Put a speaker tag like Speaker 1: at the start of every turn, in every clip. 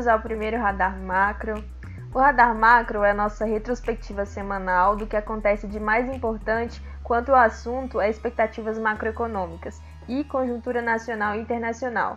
Speaker 1: Bem-vindos ao primeiro Radar Macro. O Radar Macro é a nossa retrospectiva semanal do que acontece de mais importante quanto ao assunto a expectativas macroeconômicas e conjuntura nacional e internacional.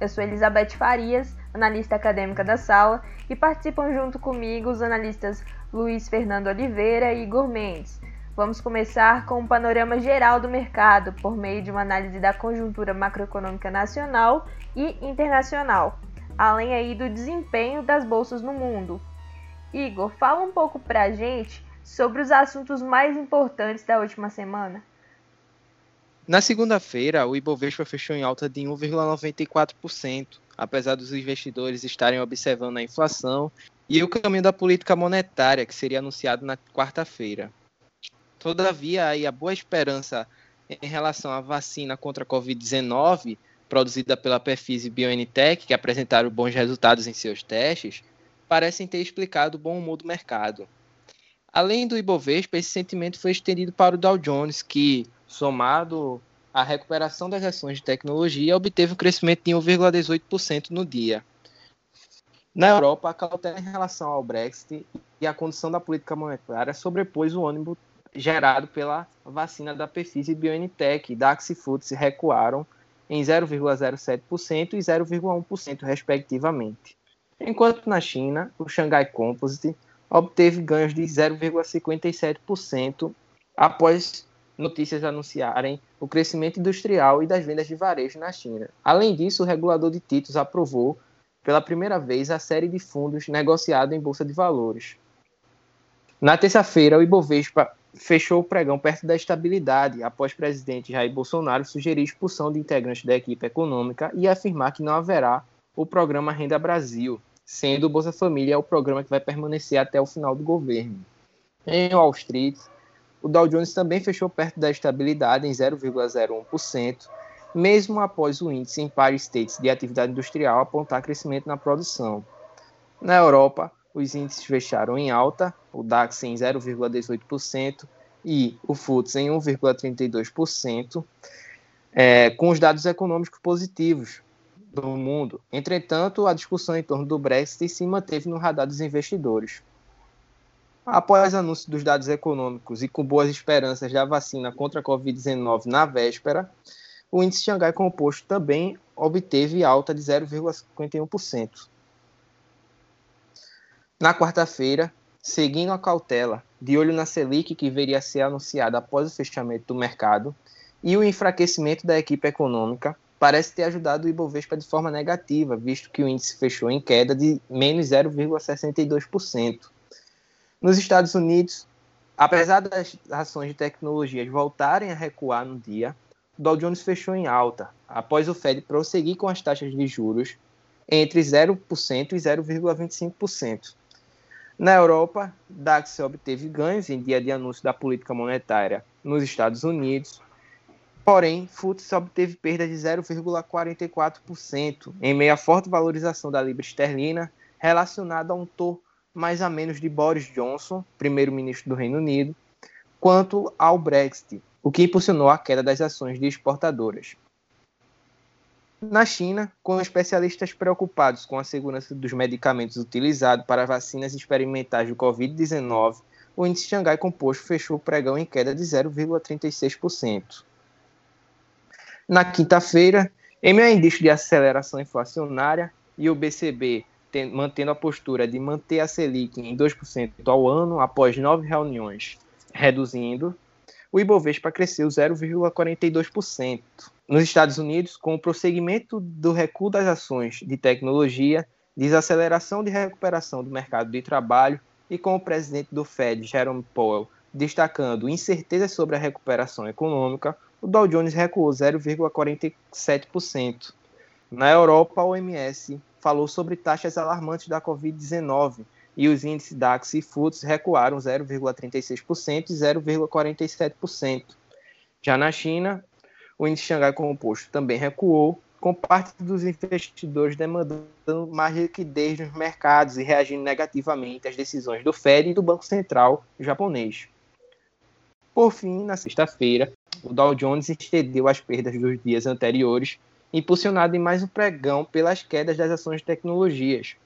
Speaker 1: Eu sou Elizabeth Farias, analista acadêmica da sala, e participam junto comigo os analistas Luiz Fernando Oliveira e Igor Mendes. Vamos começar com um panorama geral do mercado por meio de uma análise da conjuntura macroeconômica nacional e internacional, além aí do desempenho das bolsas no mundo. Igor, fala um pouco pra gente sobre os assuntos mais importantes da última semana.
Speaker 2: Na segunda-feira, o Ibovespa fechou em alta de 1,94%, apesar dos investidores estarem observando a inflação e o caminho da política monetária, que seria anunciado na quarta-feira. Todavia, aí, a boa esperança em relação à vacina contra a Covid-19, produzida pela Perfis e BioNTech, que apresentaram bons resultados em seus testes, parecem ter explicado o bom humor do mercado. Além do Ibovespa, esse sentimento foi estendido para o Dow Jones, que, somado à recuperação das ações de tecnologia, obteve um crescimento de 1,18% no dia. Na Europa, a cautela em relação ao Brexit e a condição da política monetária sobrepôs o ânimo gerado pela vacina da Pfizer e BioNTech. DAX e FTSE recuaram em 0,07% e 0,1%, respectivamente. Enquanto na China, o Shanghai Composite obteve ganhos de 0,57% após notícias anunciarem o crescimento industrial e das vendas de varejo na China. Além disso, o regulador de títulos aprovou pela primeira vez a série de fundos negociados em bolsa de valores. Na terça-feira, o Ibovespa fechou o pregão perto da estabilidade após presidente Jair Bolsonaro sugerir expulsão de integrantes da equipe econômica e afirmar que não haverá o programa Renda Brasil, sendo o Bolsa Família o programa que vai permanecer até o final do governo. Em Wall Street, o Dow Jones também fechou perto da estabilidade em 0,01%, mesmo após o índice Empire States de atividade industrial apontar crescimento na produção. Na Europa, os índices fecharam em alta, o DAX em 0,18% e o FTSE em 1,32%, é, com os dados econômicos positivos, do mundo. Entretanto, a discussão em torno do Brexit se manteve no radar dos investidores. Após anúncio dos dados econômicos e com boas esperanças da vacina contra a Covid-19 na véspera, o índice Xangai Composto também obteve alta de 0,51%. Na quarta-feira, seguindo a cautela, de olho na Selic que viria a ser anunciada após o fechamento do mercado, e o enfraquecimento da equipe econômica, parece ter ajudado o Ibovespa de forma negativa, visto que o índice fechou em queda de menos 0,62%. Nos Estados Unidos, apesar das ações de tecnologias voltarem a recuar no dia, o Dow Jones fechou em alta, após o Fed prosseguir com as taxas de juros entre 0% e 0,25%. Na Europa, DAX obteve ganhos em dia de anúncio da política monetária nos Estados Unidos, Porém, FTSE obteve perda de 0,44% em meio à forte valorização da libra esterlina relacionada a um tour mais a menos de Boris Johnson, primeiro-ministro do Reino Unido, quanto ao Brexit, o que impulsionou a queda das ações de exportadoras. Na China, com especialistas preocupados com a segurança dos medicamentos utilizados para vacinas experimentais do Covid-19, o índice Xangai Composto fechou o pregão em queda de 0,36%. Na quinta-feira, em meio a indício de aceleração inflacionária e o BCB mantendo a postura de manter a Selic em 2% ao ano após nove reuniões, reduzindo, o Ibovespa cresceu 0,42%. Nos Estados Unidos, com o prosseguimento do recuo das ações de tecnologia, desaceleração de recuperação do mercado de trabalho e com o presidente do Fed, Jerome Powell, destacando incertezas sobre a recuperação econômica, o Dow Jones recuou 0,47%. Na Europa, a OMS falou sobre taxas alarmantes da Covid-19 e os índices DAX e FTSE recuaram 0,36% e 0,47%. Já na China, o índice Xangai Composto também recuou, com parte dos investidores demandando mais liquidez nos mercados e reagindo negativamente às decisões do Fed e do Banco Central japonês. Por fim, na sexta-feira, O Dow Jones excedeu as perdas dos dias anteriores, impulsionado em mais um pregão pelas quedas das ações de tecnologias.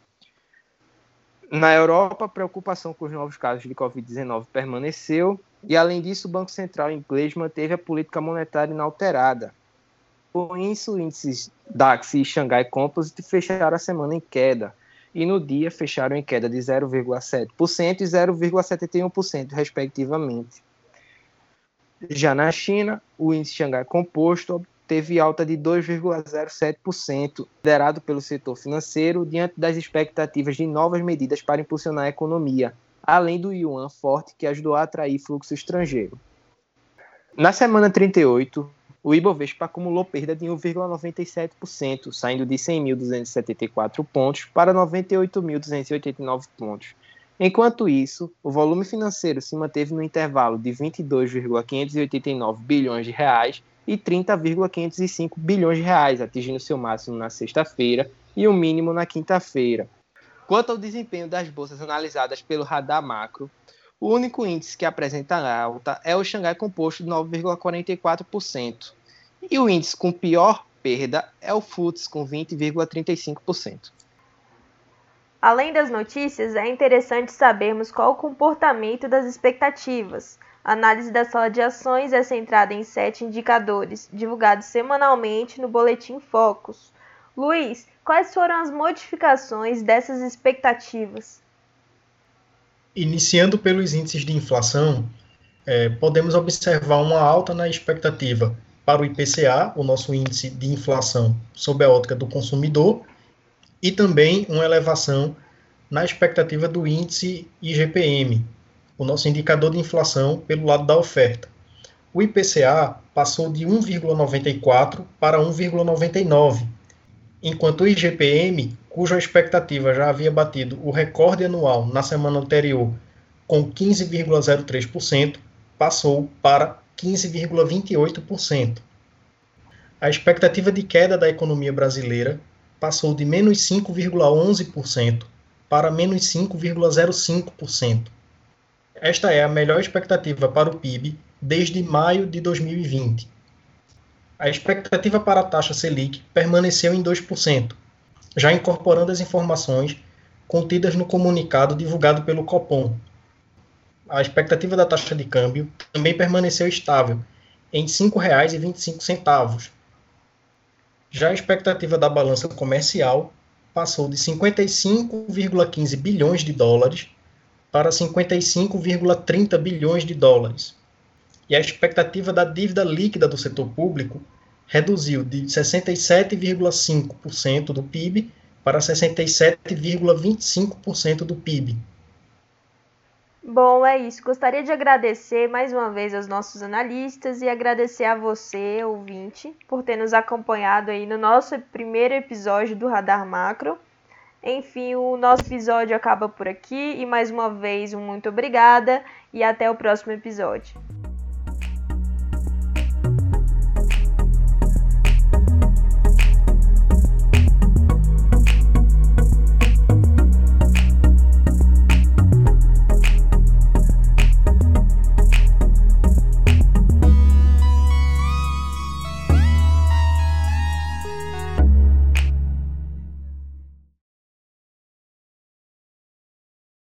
Speaker 2: Na Europa, a preocupação com os novos casos de Covid-19 permaneceu, e além disso, o Banco Central inglês manteve a política monetária inalterada. Com isso, índices DAX e Xangai Composite fecharam a semana em queda, e no dia fecharam em queda de 0,7% e 0,71%, respectivamente. Já na China, o índice Xangai Composto teve alta de 2,07%, liderado pelo setor financeiro, diante das expectativas de novas medidas para impulsionar a economia, além do yuan forte que ajudou a atrair fluxo estrangeiro. Na semana 38, o Ibovespa acumulou perda de 1,97%, saindo de 100.274 pontos para 98.289 pontos. Enquanto isso, o volume financeiro se manteve no intervalo de 22,589 bilhões de reais e 30,505 bilhões de reais, atingindo seu máximo na sexta-feira e o mínimo na quinta-feira. Quanto ao desempenho das bolsas analisadas pelo radar macro, o único índice que apresenta alta é o Xangai Composto de 9,44%, e o índice com pior perda é o FTSE com 20,35%.
Speaker 1: Além das notícias, é interessante sabermos qual o comportamento das expectativas, a análise da sala de ações é centrada em sete indicadores, divulgados semanalmente no Boletim Focus. Luiz, quais foram as modificações dessas expectativas?
Speaker 3: Iniciando pelos índices de inflação, é, podemos observar uma alta na expectativa para o IPCA, o nosso índice de inflação sob a ótica do consumidor, e também uma elevação na expectativa do índice IGPM, o nosso indicador de inflação pelo lado da oferta. O IPCA passou de 1,94 para 1,99, enquanto o IGPM, cuja expectativa já havia batido o recorde anual na semana anterior com 15,03%, passou para 15,28%. A expectativa de queda da economia brasileira passou de menos 5,11% para menos 5,05%. Esta é a melhor expectativa para o PIB desde maio de 2020. A expectativa para a taxa Selic permaneceu em 2%, já incorporando as informações contidas no comunicado divulgado pelo Copom. A expectativa da taxa de câmbio também permaneceu estável, em R$ 5,25. Já a expectativa da balança comercial passou de 55,15 bilhões de dólares para 55,30 bilhões de dólares. E a expectativa da dívida líquida do setor público reduziu de 67,5% do PIB para 67,25% do PIB.
Speaker 1: Bom, é isso. Gostaria de agradecer mais uma vez aos nossos analistas e agradecer a você, ouvinte, por ter nos acompanhado aí no nosso primeiro episódio do Radar Macro. Enfim, o nosso episódio acaba por aqui e mais uma vez um muito obrigada e até o próximo episódio.